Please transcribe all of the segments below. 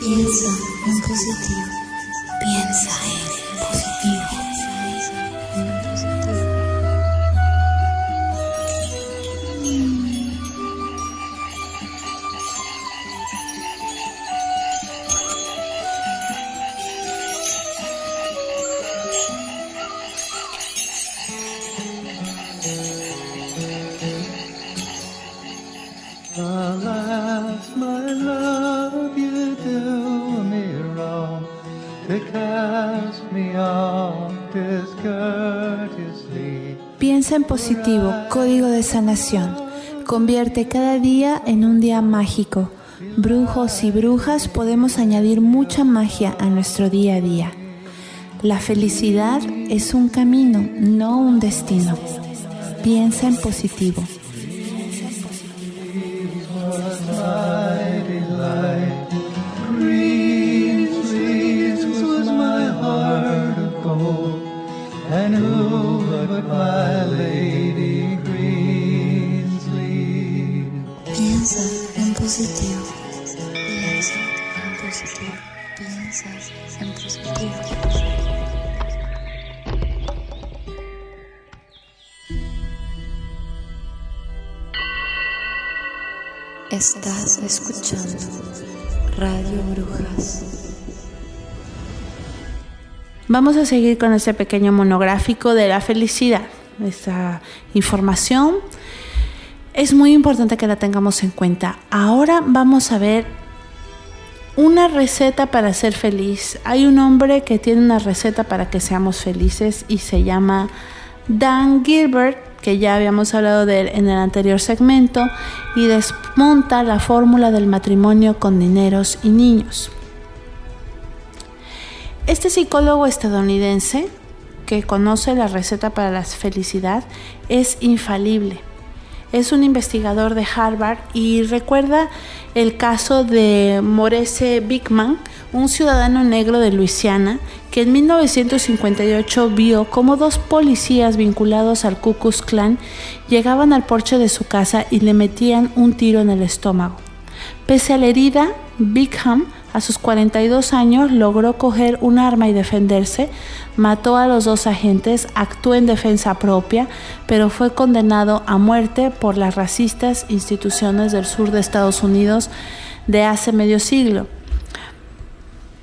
Piensa en positivo. Piensa en positivo. Alas, my love, Piensa en positivo, código de sanación. Convierte cada día en un día mágico. Brujos y brujas podemos añadir mucha magia a nuestro día a día. La felicidad es un camino, no un destino. Piensa en positivo. Estás escuchando Radio Brujas. Vamos a seguir con este pequeño monográfico de la felicidad. Esta información es muy importante que la tengamos en cuenta. Ahora vamos a ver una receta para ser feliz. Hay un hombre que tiene una receta para que seamos felices y se llama Dan Gilbert, que ya habíamos hablado de él en el anterior segmento, y desmonta la fórmula del matrimonio con dineros y niños. Este psicólogo estadounidense que conoce la receta para la felicidad es infalible. Es un investigador de Harvard y recuerda el caso de Maurice Bigman, un ciudadano negro de Luisiana que en 1958 vio cómo dos policías vinculados al Ku Klux Klan llegaban al porche de su casa y le metían un tiro en el estómago. Pese a la herida, Bigham a sus 42 años logró coger un arma y defenderse, mató a los dos agentes, actuó en defensa propia, pero fue condenado a muerte por las racistas instituciones del sur de Estados Unidos de hace medio siglo.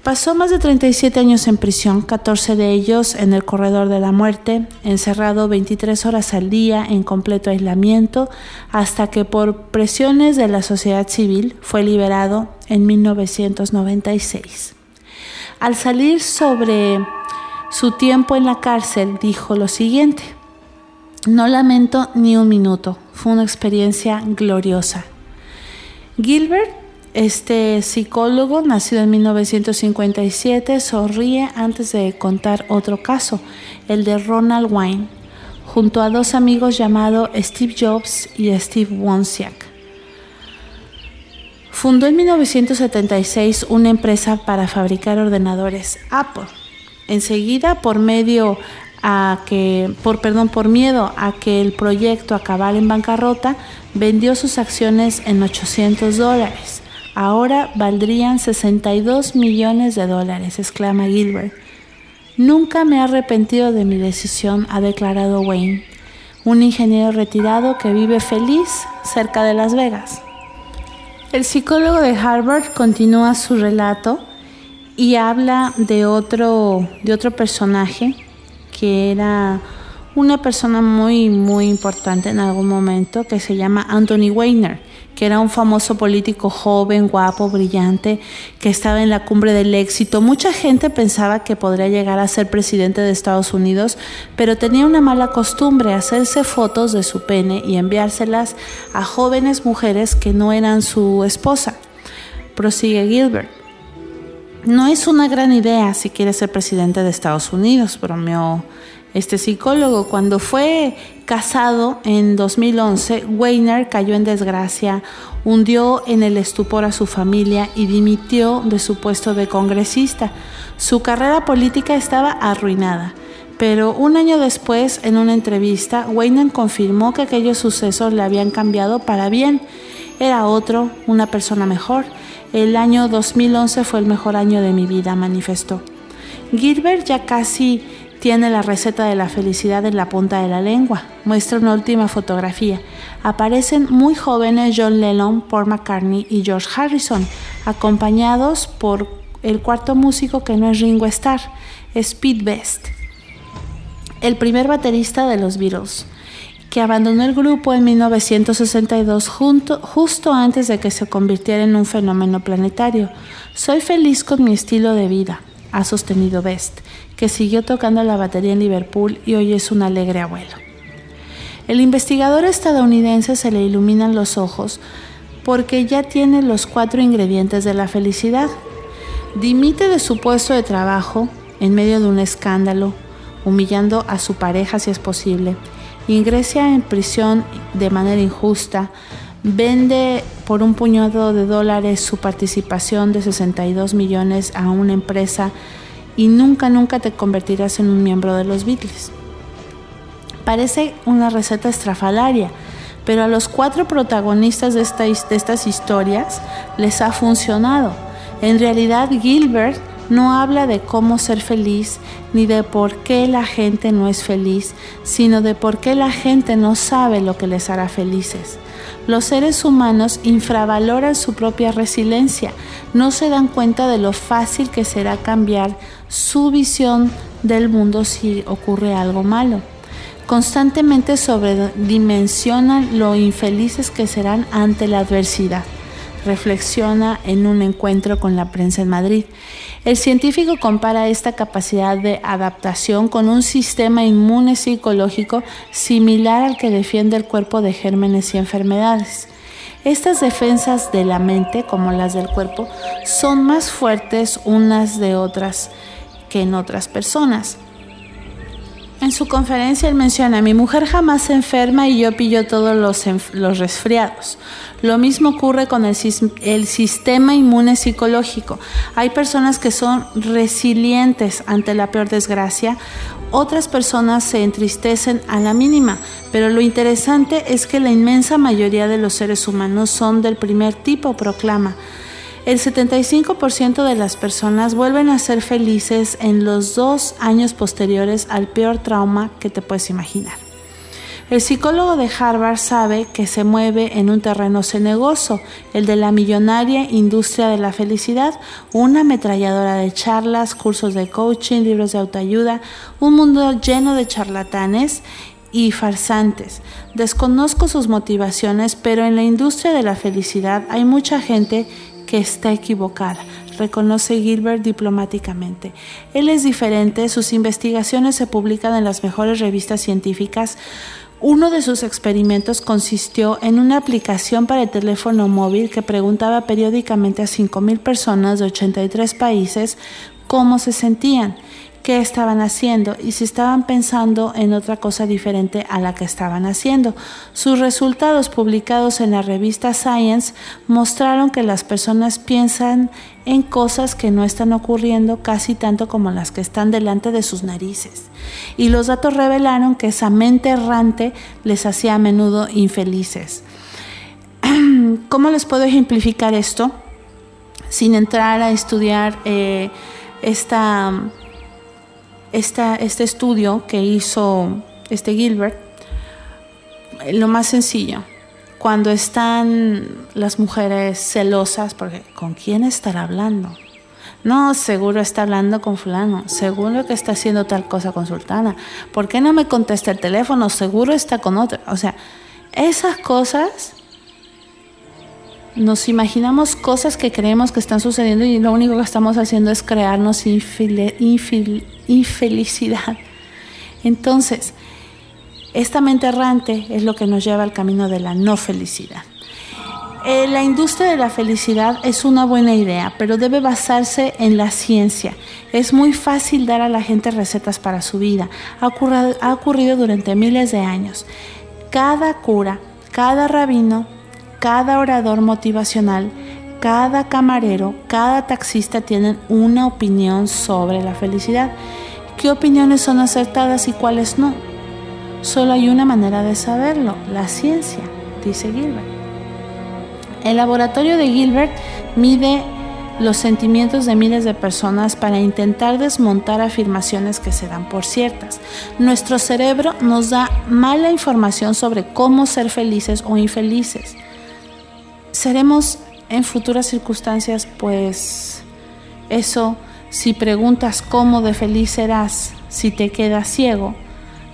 Pasó más de 37 años en prisión, 14 de ellos en el corredor de la muerte, encerrado 23 horas al día en completo aislamiento, hasta que por presiones de la sociedad civil fue liberado en 1996. Al salir sobre su tiempo en la cárcel, dijo lo siguiente, no lamento ni un minuto, fue una experiencia gloriosa. Gilbert este psicólogo, nacido en 1957, sonríe antes de contar otro caso, el de Ronald Wayne, junto a dos amigos llamados Steve Jobs y Steve Wozniak. Fundó en 1976 una empresa para fabricar ordenadores Apple. Enseguida, por medio a que, por perdón, por miedo a que el proyecto acabara en bancarrota, vendió sus acciones en 800 dólares. Ahora valdrían 62 millones de dólares, exclama Gilbert. Nunca me he arrepentido de mi decisión, ha declarado Wayne, un ingeniero retirado que vive feliz cerca de Las Vegas. El psicólogo de Harvard continúa su relato y habla de otro, de otro personaje que era una persona muy, muy importante en algún momento que se llama Anthony Weiner, que era un famoso político joven, guapo, brillante, que estaba en la cumbre del éxito. Mucha gente pensaba que podría llegar a ser presidente de Estados Unidos, pero tenía una mala costumbre, hacerse fotos de su pene y enviárselas a jóvenes mujeres que no eran su esposa. Prosigue Gilbert. No es una gran idea si quiere ser presidente de Estados Unidos, bromeó este psicólogo. Cuando fue casado en 2011, Weiner cayó en desgracia, hundió en el estupor a su familia y dimitió de su puesto de congresista. Su carrera política estaba arruinada. Pero un año después, en una entrevista, Weiner confirmó que aquellos sucesos le habían cambiado para bien. Era otro, una persona mejor. El año 2011 fue el mejor año de mi vida, manifestó. Gilbert ya casi tiene la receta de la felicidad en la punta de la lengua. Muestra una última fotografía. Aparecen muy jóvenes John Lennon, Paul McCartney y George Harrison, acompañados por el cuarto músico que no es Ringo Starr, Speed Best, el primer baterista de los Beatles, que abandonó el grupo en 1962 justo antes de que se convirtiera en un fenómeno planetario. Soy feliz con mi estilo de vida, ha sostenido Best que siguió tocando la batería en Liverpool y hoy es un alegre abuelo. El investigador estadounidense se le iluminan los ojos porque ya tiene los cuatro ingredientes de la felicidad. Dimite de su puesto de trabajo en medio de un escándalo, humillando a su pareja si es posible. Ingresa en prisión de manera injusta, vende por un puñado de dólares su participación de 62 millones a una empresa y nunca, nunca te convertirás en un miembro de los Beatles. Parece una receta estrafalaria, pero a los cuatro protagonistas de, de estas historias les ha funcionado. En realidad, Gilbert no habla de cómo ser feliz ni de por qué la gente no es feliz, sino de por qué la gente no sabe lo que les hará felices. Los seres humanos infravaloran su propia resiliencia, no se dan cuenta de lo fácil que será cambiar su visión del mundo si ocurre algo malo. Constantemente sobredimensionan lo infelices que serán ante la adversidad reflexiona en un encuentro con la prensa en Madrid. El científico compara esta capacidad de adaptación con un sistema inmune psicológico similar al que defiende el cuerpo de gérmenes y enfermedades. Estas defensas de la mente, como las del cuerpo, son más fuertes unas de otras que en otras personas. En su conferencia él menciona, mi mujer jamás se enferma y yo pillo todos los, los resfriados. Lo mismo ocurre con el, el, sistema inmune psicológico. Hay personas que son resilientes ante la peor desgracia, otras personas se entristecen a la mínima, pero lo interesante es que la inmensa mayoría de los seres humanos son del primer tipo, proclama el 75% de las personas vuelven a ser felices en los dos años posteriores al peor trauma que te puedes imaginar. El psicólogo de Harvard sabe que se mueve en un terreno cenegoso, el de la millonaria industria de la felicidad, una ametralladora de charlas, cursos de coaching, libros de autoayuda, un mundo lleno de charlatanes y farsantes. Desconozco sus motivaciones, pero en la industria de la felicidad hay mucha gente que está equivocada, reconoce Gilbert diplomáticamente. Él es diferente, sus investigaciones se publican en las mejores revistas científicas. Uno de sus experimentos consistió en una aplicación para el teléfono móvil que preguntaba periódicamente a 5.000 personas de 83 países cómo se sentían qué estaban haciendo y si estaban pensando en otra cosa diferente a la que estaban haciendo. Sus resultados publicados en la revista Science mostraron que las personas piensan en cosas que no están ocurriendo casi tanto como las que están delante de sus narices. Y los datos revelaron que esa mente errante les hacía a menudo infelices. ¿Cómo les puedo ejemplificar esto? Sin entrar a estudiar eh, esta este estudio que hizo este Gilbert, lo más sencillo, cuando están las mujeres celosas, porque ¿con quién estará hablando? No, seguro está hablando con fulano, seguro que está haciendo tal cosa con sultana. ¿Por qué no me contesta el teléfono? Seguro está con otra. O sea, esas cosas nos imaginamos cosas que creemos que están sucediendo y lo único que estamos haciendo es crearnos infelicidad. Entonces, esta mente errante es lo que nos lleva al camino de la no felicidad. Eh, la industria de la felicidad es una buena idea, pero debe basarse en la ciencia. Es muy fácil dar a la gente recetas para su vida. Ha ocurrido, ha ocurrido durante miles de años. Cada cura, cada rabino, cada orador motivacional, cada camarero, cada taxista tienen una opinión sobre la felicidad. ¿Qué opiniones son acertadas y cuáles no? Solo hay una manera de saberlo, la ciencia, dice Gilbert. El laboratorio de Gilbert mide los sentimientos de miles de personas para intentar desmontar afirmaciones que se dan por ciertas. Nuestro cerebro nos da mala información sobre cómo ser felices o infelices. Seremos en futuras circunstancias, pues eso, si preguntas cómo de feliz serás si te quedas ciego,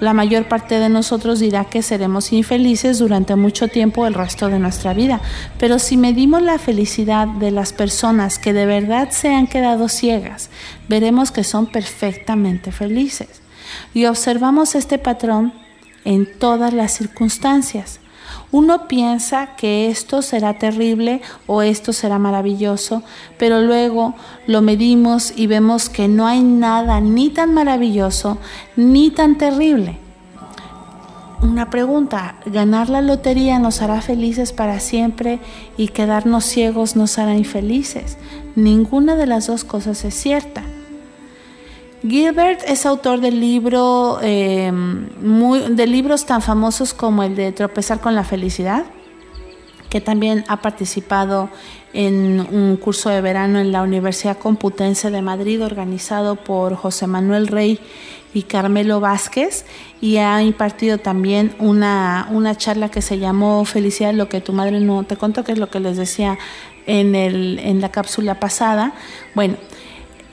la mayor parte de nosotros dirá que seremos infelices durante mucho tiempo el resto de nuestra vida. Pero si medimos la felicidad de las personas que de verdad se han quedado ciegas, veremos que son perfectamente felices. Y observamos este patrón en todas las circunstancias. Uno piensa que esto será terrible o esto será maravilloso, pero luego lo medimos y vemos que no hay nada ni tan maravilloso ni tan terrible. Una pregunta, ¿ganar la lotería nos hará felices para siempre y quedarnos ciegos nos hará infelices? Ninguna de las dos cosas es cierta. Gilbert es autor de, libro, em, de libros tan famosos como el de Tropezar con la Felicidad, que también ha participado en un curso de verano en la Universidad Computense de Madrid organizado por José Manuel Rey y Carmelo Vázquez y ha impartido también una, una charla que se llamó Felicidad, lo que tu madre no te contó, que es lo que les decía en, el, en la cápsula pasada. Bueno,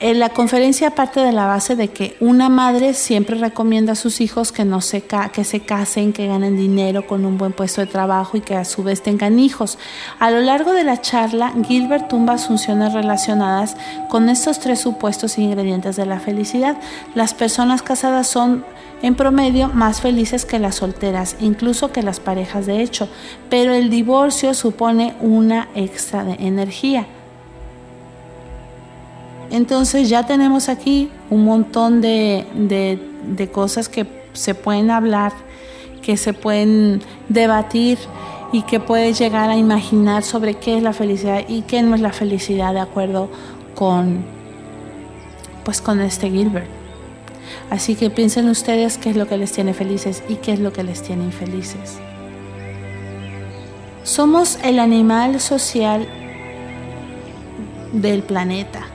en la conferencia parte de la base de que una madre siempre recomienda a sus hijos que, no se, que se casen, que ganen dinero con un buen puesto de trabajo y que a su vez tengan hijos. A lo largo de la charla, Gilbert tumba funciones relacionadas con estos tres supuestos ingredientes de la felicidad. Las personas casadas son en promedio más felices que las solteras, incluso que las parejas de hecho, pero el divorcio supone una extra de energía. Entonces ya tenemos aquí un montón de, cosas que se pueden hablar, que se pueden debatir y que puedes llegar a imaginar sobre qué es la felicidad y qué no es la felicidad de acuerdo con pues con este Gilbert. Así que piensen ustedes qué es lo que les tiene felices y qué es lo que les tiene infelices. Somos el animal social del planeta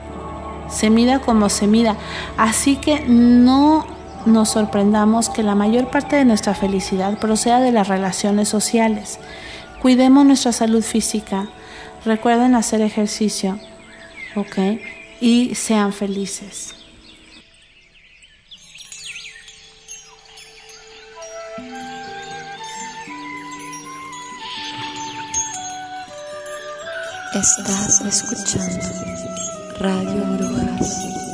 se mida como se mida. Así que no nos sorprendamos que la mayor parte de nuestra felicidad proceda de las relaciones sociales. Cuidemos nuestra salud física, recuerden hacer ejercicio, ¿ok? Y sean felices. Estás escuchando Radio Brujas.